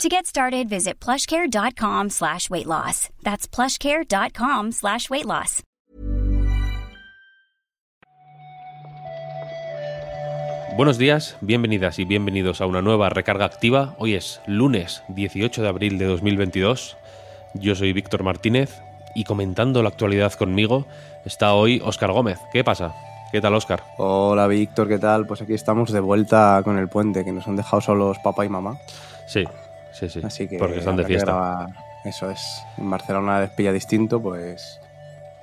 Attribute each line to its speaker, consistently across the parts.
Speaker 1: To get started, visit plushcare.com slash weight loss. That's plushcare.com slash weight loss.
Speaker 2: Buenos días, bienvenidas y bienvenidos a una nueva recarga activa. Hoy es lunes 18 de abril de 2022. Yo soy Víctor Martínez y comentando la actualidad conmigo está hoy Óscar Gómez. ¿Qué pasa? ¿Qué tal, Óscar?
Speaker 3: Hola, Víctor, ¿qué tal? Pues aquí estamos de vuelta con el puente, que nos han dejado solos papá y mamá.
Speaker 2: Sí, sí, sí.
Speaker 3: Así que
Speaker 2: porque están de fiesta.
Speaker 3: grabar- Eso es. En Barcelona les pilla distinto, pues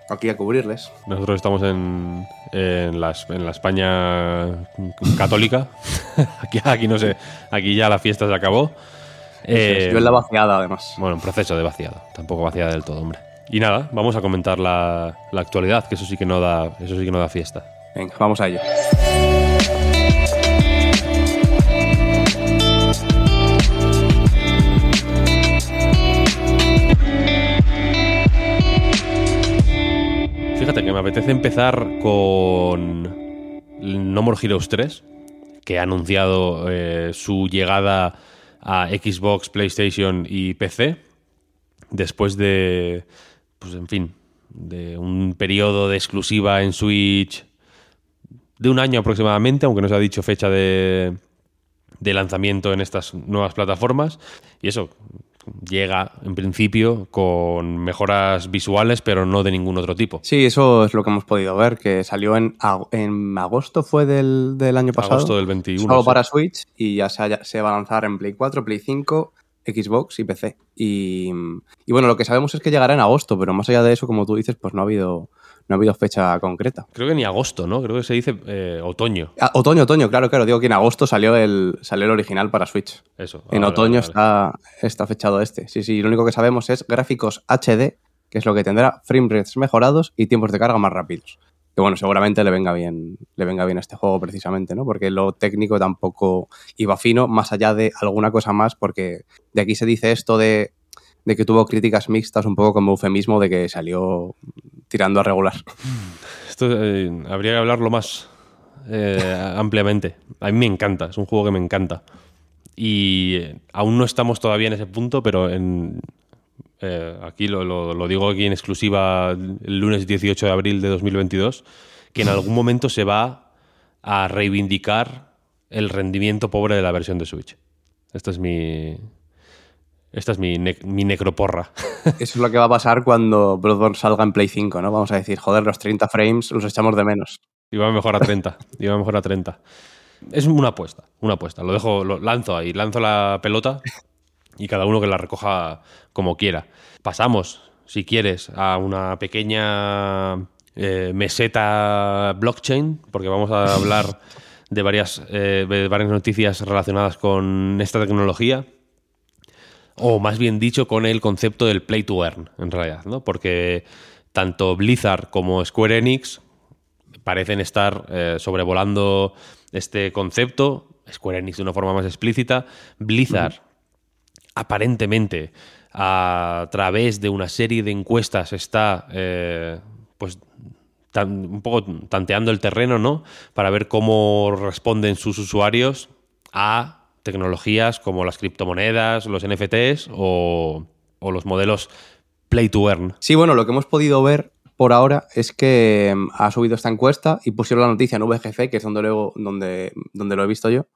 Speaker 3: aquí a cubrirles.
Speaker 2: Nosotros estamos en, en, la, en la España católica. aquí, aquí no sé, aquí ya la fiesta se acabó. Eh,
Speaker 3: Yo en la vaciada, además.
Speaker 2: Bueno, en proceso de vaciado. Tampoco vaciada del todo, hombre. Y nada, vamos a comentar la, la actualidad, que eso sí que no da, eso sí que no da fiesta.
Speaker 3: Venga, vamos a ello.
Speaker 2: Me apetece empezar con No More Heroes 3, que ha anunciado eh, su llegada a Xbox, PlayStation y PC, después de, pues en fin, de un periodo de exclusiva en Switch de un año aproximadamente, aunque no se ha dicho fecha de, de lanzamiento en estas nuevas plataformas. Y eso llega en principio con mejoras visuales, pero no de ningún otro tipo.
Speaker 3: Sí, eso es lo que hemos podido ver, que salió en, ag- en agosto, fue del, del año pasado.
Speaker 2: Agosto del 21.
Speaker 3: Solo
Speaker 2: sí.
Speaker 3: para Switch y ya se va a lanzar en Play 4, Play 5, Xbox y PC. Y, y bueno, lo que sabemos es que llegará en agosto, pero más allá de eso, como tú dices, pues no ha habido, no ha habido fecha concreta.
Speaker 2: Creo que ni agosto, ¿no? Creo que se dice eh, otoño.
Speaker 3: Ah, otoño, otoño, claro, claro. Digo que en agosto salió el, salió el original para Switch.
Speaker 2: Eso.
Speaker 3: En
Speaker 2: Vale,
Speaker 3: otoño
Speaker 2: vale, vale.
Speaker 3: Está, está fechado este. Sí, sí, lo único que sabemos es gráficos HD, que es lo que tendrá frame rates mejorados y tiempos de carga más rápidos. Que bueno, seguramente le venga bien, le venga bien a este juego precisamente, ¿no? Porque lo técnico tampoco iba fino, más allá de alguna cosa más, porque de aquí se dice esto de, de que tuvo críticas mixtas, un poco como eufemismo de que salió tirando a regular.
Speaker 2: Esto eh, habría que hablarlo más eh, ampliamente. A mí me encanta, es un juego que me encanta. Y eh, aún no estamos todavía en ese punto, pero en, aquí lo, lo- digo aquí en exclusiva el lunes 18 de abril de 2022, que en algún momento se va a reivindicar el rendimiento pobre de la versión de Switch. Esta es mi... Esta es mi, ne- mi necroporra.
Speaker 3: Eso es lo que va a pasar cuando Bloodborne salga en Play 5, ¿no? Vamos a decir, joder, los 30 frames los echamos de menos.
Speaker 2: Iba mejor a 30. Iba mejor a 30. Es una apuesta, una apuesta. Lo dejo, lo lanzo ahí, lanzo la pelota y cada uno que la recoja como quiera. Pasamos, si quieres, a una pequeña eh, meseta blockchain, porque vamos a hablar de varias, eh, de varias noticias relacionadas con esta tecnología. O más bien dicho, con el concepto del play to earn, en realidad, ¿no? Porque tanto Blizzard como Square Enix parecen estar eh, sobrevolando este concepto. Square Enix de una forma más explícita. Blizzard, aparentemente, a través de una serie de encuestas, está eh, pues tan- un poco tanteando el terreno, ¿no? Para ver cómo responden sus usuarios a tecnologías como las criptomonedas, los NFTs o, los modelos play to earn.
Speaker 3: Sí, bueno, lo que hemos podido ver por ahora es que mm, ha subido esta encuesta y pusieron la noticia en VGC, que es donde lo, donde, donde lo he visto yo.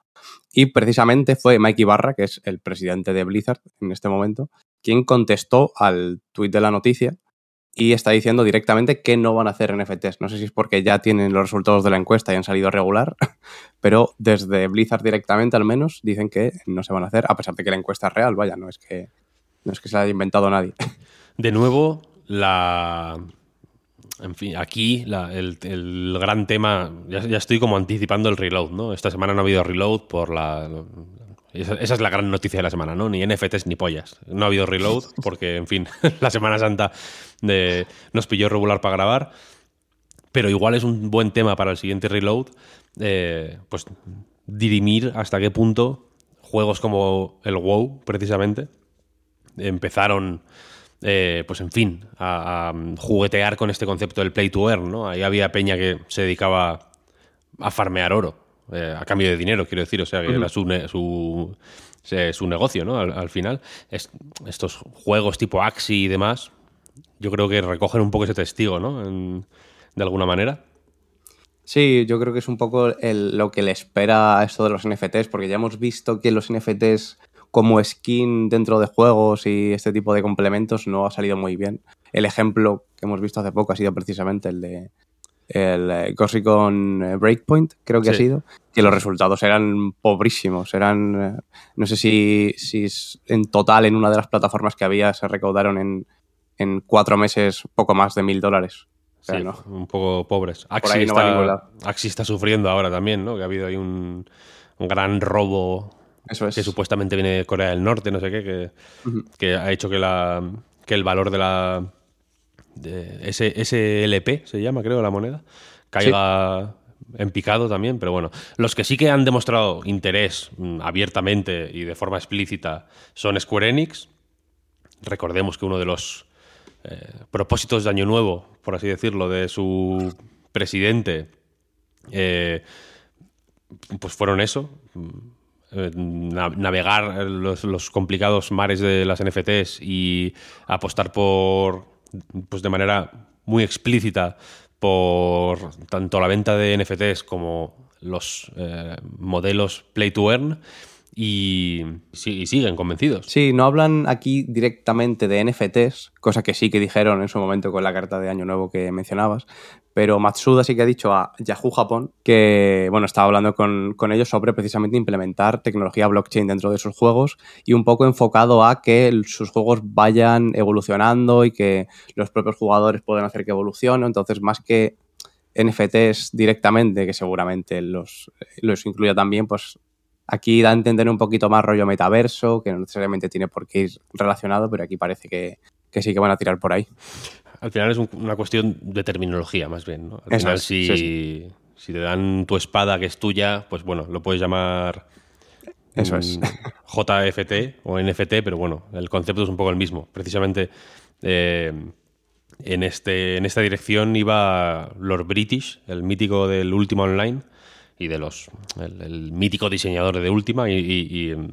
Speaker 3: Y precisamente fue Mikey Barra, que es el presidente de Blizzard en este momento, quien contestó al tuit de la noticia y está diciendo directamente que no van a hacer NFTs. No sé si es porque ya tienen los resultados de la encuesta y han salido regular, pero desde Blizzard directamente al menos dicen que no se van a hacer, a pesar de que la encuesta es real, vaya, no es que, no es que se la haya inventado nadie.
Speaker 2: De nuevo, la. En fin, aquí el, el gran tema. Ya, ya estoy como anticipando el reload, ¿no? Esta semana no ha habido reload por la. Esa, esa es la gran noticia de la semana, ¿no? Ni NFTs ni pollas. No ha habido reload porque, en fin, la Semana Santa de- nos pilló regular para grabar. Pero igual es un buen tema para el siguiente reload, eh, pues dirimir hasta qué punto juegos como el WoW, precisamente, empezaron, eh, pues en fin, a, a juguetear con este concepto del play to earn, ¿no? Ahí había peña que se dedicaba a farmear oro, eh, a cambio de dinero, quiero decir, o sea, que era su, ne- su, su negocio, ¿no? Al, al final, Es- estos juegos tipo Axie y demás, yo creo que recogen un poco ese testigo, ¿no? En- de alguna manera.
Speaker 3: Sí, yo creo que es un poco el- lo que le espera a esto de los NFTs, porque ya hemos visto que los NFTs como skin dentro de juegos y este tipo de complementos no ha salido muy bien. El ejemplo que hemos visto hace poco ha sido precisamente el de el eh, Ghost Recon eh, Breakpoint, creo que ha sido, que los resultados eran pobrísimos, eran, eh, no sé si, si en total en una de las plataformas que había se recaudaron en, en cuatro meses poco más de mil dólares. O sea,
Speaker 2: Sí,
Speaker 3: no.
Speaker 2: un poco pobres. Axie,
Speaker 3: no
Speaker 2: está. Axie está sufriendo ahora también, ¿no? Que ha habido ahí un, un gran robo
Speaker 3: Eso es.
Speaker 2: que supuestamente viene de Corea del Norte, no sé qué, que, que ha hecho que, la, que el valor de la de ese SLP, se llama, creo, la moneda, caiga en picado también, pero bueno, los que sí que han demostrado interés mm, abiertamente y de forma explícita son Square Enix. Recordemos que uno de los eh, propósitos de Año Nuevo, por así decirlo, de su presidente, eh, pues fueron eso, eh, na- navegar los, los complicados mares de las NFTs y apostar por, pues de manera muy explícita, por tanto la venta de NFTs como los eh, modelos Play to Earn y, siguen convencidos.
Speaker 3: Sí, no hablan aquí directamente de NFTs, cosa que sí que dijeron en su momento con la carta de Año Nuevo que mencionabas, pero Matsuda sí que ha dicho a Yahoo Japón que, bueno, estaba hablando con, con ellos sobre precisamente implementar tecnología blockchain dentro de sus juegos y un poco enfocado a que sus juegos vayan evolucionando y que los propios jugadores puedan hacer que evolucionen, entonces más que NFTs directamente, que seguramente los, los incluya también, pues Aquí da a entender un poquito más rollo metaverso, que no necesariamente tiene por qué ir relacionado, pero aquí parece que, que sí que van a tirar por ahí.
Speaker 2: Al final es un- una cuestión de terminología, más bien. ¿no? Al final,
Speaker 3: es,
Speaker 2: si,
Speaker 3: sí,
Speaker 2: si te dan tu espada que es tuya, pues bueno, lo puedes llamar
Speaker 3: Eso es.
Speaker 2: mm, JFT o NFT, pero bueno, el concepto es un poco el mismo. Precisamente eh, en, este, en esta dirección iba Lord British, el mítico del Última Online, y de los el, el mítico diseñador de Última y, y- y, mm,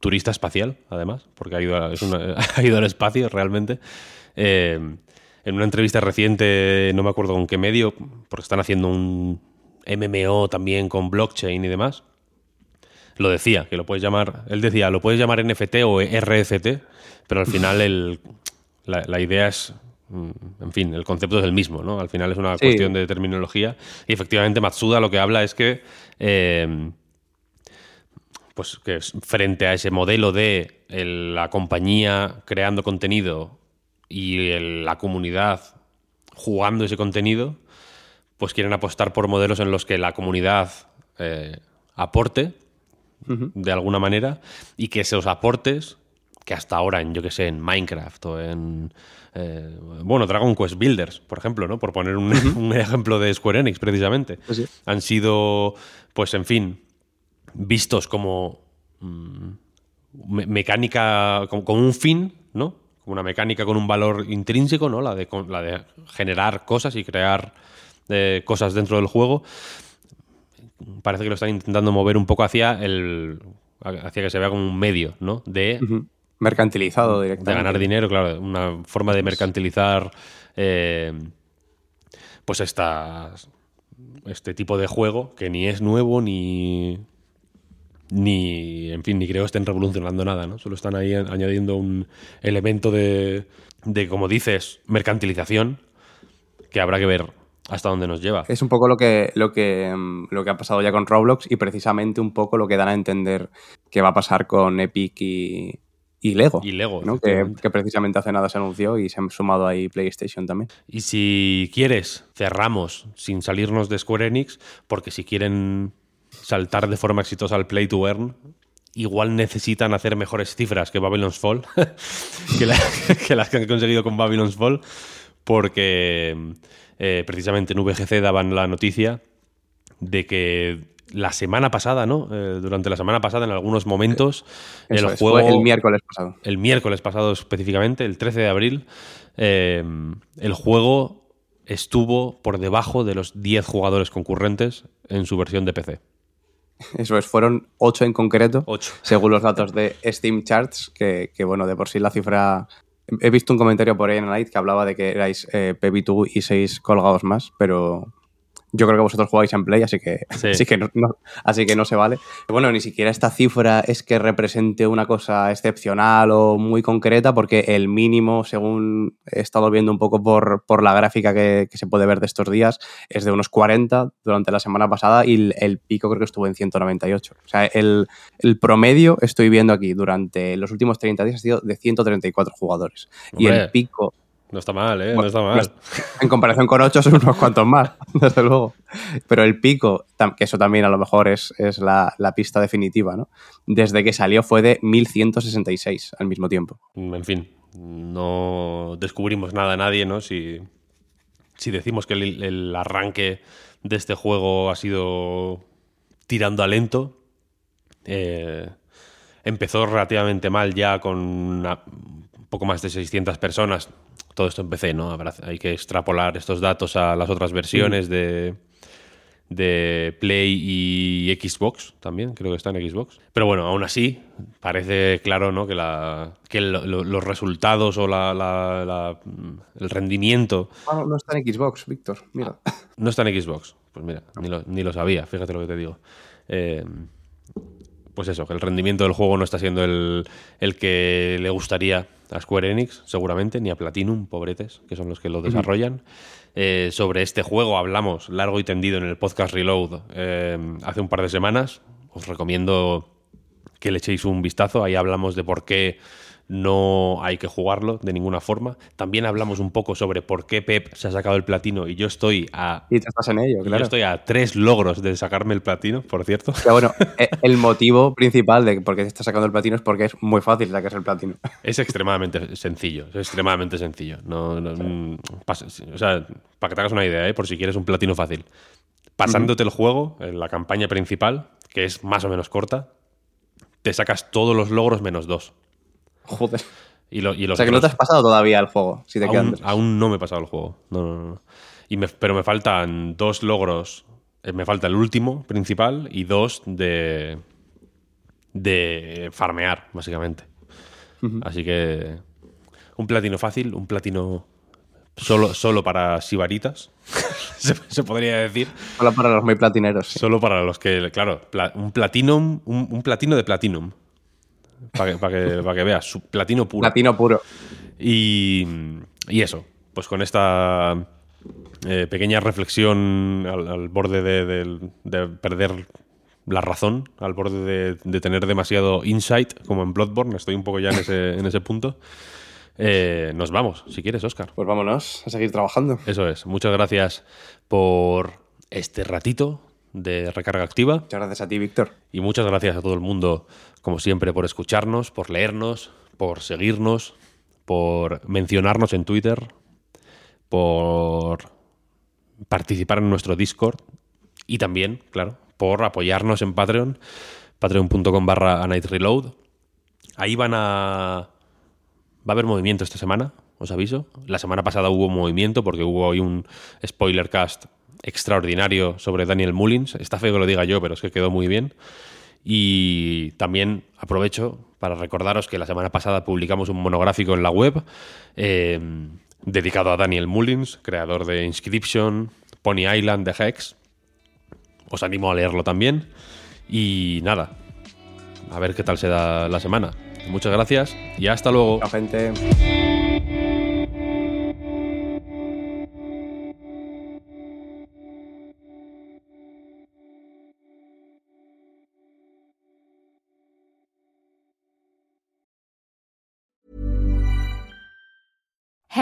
Speaker 2: turista espacial, además, porque ha ido, a- es una- ha ido al espacio realmente. Eh, en una entrevista reciente, no me acuerdo con qué medio, porque están haciendo un MMO también con blockchain y demás, lo decía, que lo puedes llamar, él decía, lo puedes llamar NFT o RFT, pero al final el, la, la idea es, en fin, el concepto es el mismo, ¿no? Al final es una
Speaker 3: Sí.
Speaker 2: cuestión de terminología y efectivamente Matsuda lo que habla es que, eh, pues que frente a ese modelo de el- la compañía creando contenido y el- la comunidad jugando ese contenido, pues quieren apostar por modelos en los que la comunidad eh, aporte de alguna manera y que esos aportes que hasta ahora en yo que sé en Minecraft o en eh, bueno Dragon Quest Builders por ejemplo no por poner un, un ejemplo de Square Enix precisamente
Speaker 3: Pues sí.
Speaker 2: han sido pues en fin vistos como mm, me- mecánica como, como un fin no como una mecánica con un valor intrínseco no la de con- la de generar cosas y crear eh, cosas dentro del juego parece que lo están intentando mover un poco hacia el hacia que se vea como un medio, ¿no? De.
Speaker 3: Mercantilizado
Speaker 2: de
Speaker 3: directamente.
Speaker 2: ganar dinero, claro, una forma de mercantilizar eh, pues estas este tipo de juego que ni es nuevo ni ni en fin ni creo estén revolucionando nada, ¿no? Solo están ahí añadiendo un elemento de, de como dices mercantilización que habrá que ver hasta dónde nos lleva.
Speaker 3: Es un poco lo que, lo, que, lo que ha pasado ya con Roblox y precisamente un poco lo que dan a entender que va a pasar con Epic y, y Lego.
Speaker 2: Y Lego,
Speaker 3: ¿no? que,
Speaker 2: efectivamente.
Speaker 3: que precisamente hace nada se anunció y se han sumado ahí PlayStation también.
Speaker 2: Y si quieres, cerramos sin salirnos de Square Enix, porque si quieren saltar de forma exitosa al Play to Earn igual necesitan hacer mejores cifras que Babylon's Fall, que, las que han conseguido con Babylon's Fall, porque eh, precisamente en VGC daban la noticia de que la semana pasada, ¿no? Eh, durante la semana pasada, en algunos momentos, el juego.
Speaker 3: el miércoles pasado.
Speaker 2: El miércoles pasado específicamente, el 13 de abril, eh, el juego estuvo por debajo de los 10 jugadores concurrentes en su versión de PC.
Speaker 3: Eso es, fueron 8 en concreto,
Speaker 2: 8.
Speaker 3: según los datos de Steam Charts, que, bueno, de por sí la cifra... He visto un comentario por ahí en Night que hablaba de que erais eh, 2 y 6 colgados más, pero yo creo que vosotros jugáis en Play, así que, así que, no, así que no se vale. Bueno, ni siquiera esta cifra es que represente una cosa excepcional o muy concreta, porque el mínimo, según he estado viendo un poco por, por la gráfica que, se puede ver de estos días, es de unos 40 durante la semana pasada y el, pico creo que estuvo en 198. O sea, el, el, promedio, estoy viendo aquí, durante los últimos 30 días ha sido de 134 jugadores. Y el pico
Speaker 2: no está mal, ¿eh? no está mal.
Speaker 3: En comparación con 8 son unos cuantos más, desde luego. Pero el pico, que eso también a lo mejor es, es la, pista definitiva, ¿no? Desde que salió fue de 1166 al mismo tiempo.
Speaker 2: En fin, no descubrimos nada a nadie, ¿no? Si, si decimos que el, arranque de este juego ha sido tirando a lento. Eh, empezó relativamente mal ya con un poco más de 600 personas todo esto en ¿no? hay que extrapolar estos datos a las otras versiones de, de Play y Xbox también, creo que está en Xbox. Pero bueno, aún así, parece claro ¿no? que, la, que los resultados o la, el rendimiento...
Speaker 3: Ah, no está en Xbox, Víctor, mira.
Speaker 2: No está en Xbox, pues mira, ni lo, ni lo sabía, fíjate lo que te digo. Eh, pues eso, que el rendimiento del juego no está siendo el, que le gustaría a Square Enix, seguramente, ni a Platinum, pobretes, que son los que lo desarrollan. Eh, sobre este juego hablamos largo y tendido en el podcast Reload eh, hace un par de semanas. Os recomiendo que le echéis un vistazo. Ahí hablamos de por qué no hay que jugarlo de ninguna forma. También hablamos un poco sobre por qué Pep se ha sacado el platino y yo estoy a.
Speaker 3: Y te estás en ello, claro.
Speaker 2: Yo estoy a tres logros de sacarme el platino, por cierto.
Speaker 3: Ya, bueno, eh, el motivo principal de por qué te estás sacando el platino es porque es muy fácil sacarse el platino.
Speaker 2: Es extremadamente sencillo, es extremadamente sencillo. No, mm, o sea, para que te hagas una idea, ¿eh? por si quieres un platino fácil. Pasándote el juego, en la campaña principal, que es más o menos corta, te sacas todos los logros menos dos.
Speaker 3: Joder.
Speaker 2: Y o
Speaker 3: sea que no te has pasado todavía el juego, si te
Speaker 2: aún, aún no me he pasado el juego. No, no, no. Y pero me faltan dos logros. Eh, me falta el último principal y dos de. de farmear, básicamente. Así que. Un platino fácil, un platino solo, solo para sibaritas, se, podría decir.
Speaker 3: Solo para los muy platineros.
Speaker 2: Solo para los que, claro, un platinum, un platino de platinum para que, para que, veas, platino puro.
Speaker 3: Platino puro.
Speaker 2: Y, eso, pues con esta eh, pequeña reflexión al, borde de, perder la razón, al borde de, tener demasiado insight, como en Bloodborne, estoy un poco ya en ese, en ese punto. Eh, nos vamos, si quieres, Oscar.
Speaker 3: Pues vámonos a seguir trabajando.
Speaker 2: Eso es. Muchas gracias por este ratito de recarga activa.
Speaker 3: Muchas gracias a ti, Víctor.
Speaker 2: Y muchas gracias a todo el mundo, como siempre, por escucharnos, por leernos, por seguirnos, por mencionarnos en Twitter, por participar en nuestro Discord y también, claro, por apoyarnos en Patreon, patreon.com barra Reload. Ahí van a... Va a haber movimiento esta semana, os aviso. La semana pasada hubo movimiento porque hubo hoy un spoiler cast extraordinario sobre Daniel Mullins. Está feo que lo diga yo, pero es que quedó muy bien. Y también aprovecho para recordaros que la semana pasada publicamos un monográfico en la web eh, dedicado a Daniel Mullins, creador de Inscription, Pony Island, de Hex. Os animo a leerlo también. Y nada, a ver qué tal se da la semana. Muchas gracias y hasta luego.
Speaker 3: gente.